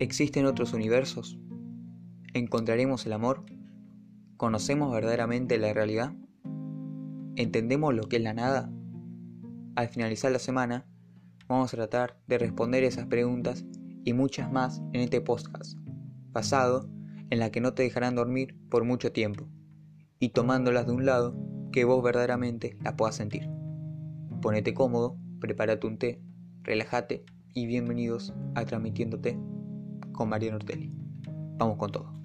¿Existen otros universos? ¿Encontraremos el amor? ¿Conocemos verdaderamente la realidad? ¿Entendemos lo que es la nada? Al finalizar la semana, vamos a tratar de responder esas preguntas y muchas más en este podcast, basado en la que no te dejarán dormir por mucho tiempo, y tomándolas de un lado que vos verdaderamente las puedas sentir. Ponete cómodo, prepárate un té, relájate y bienvenidos a Transmitiéndote con Mariano Ortelli. Vamos con todo.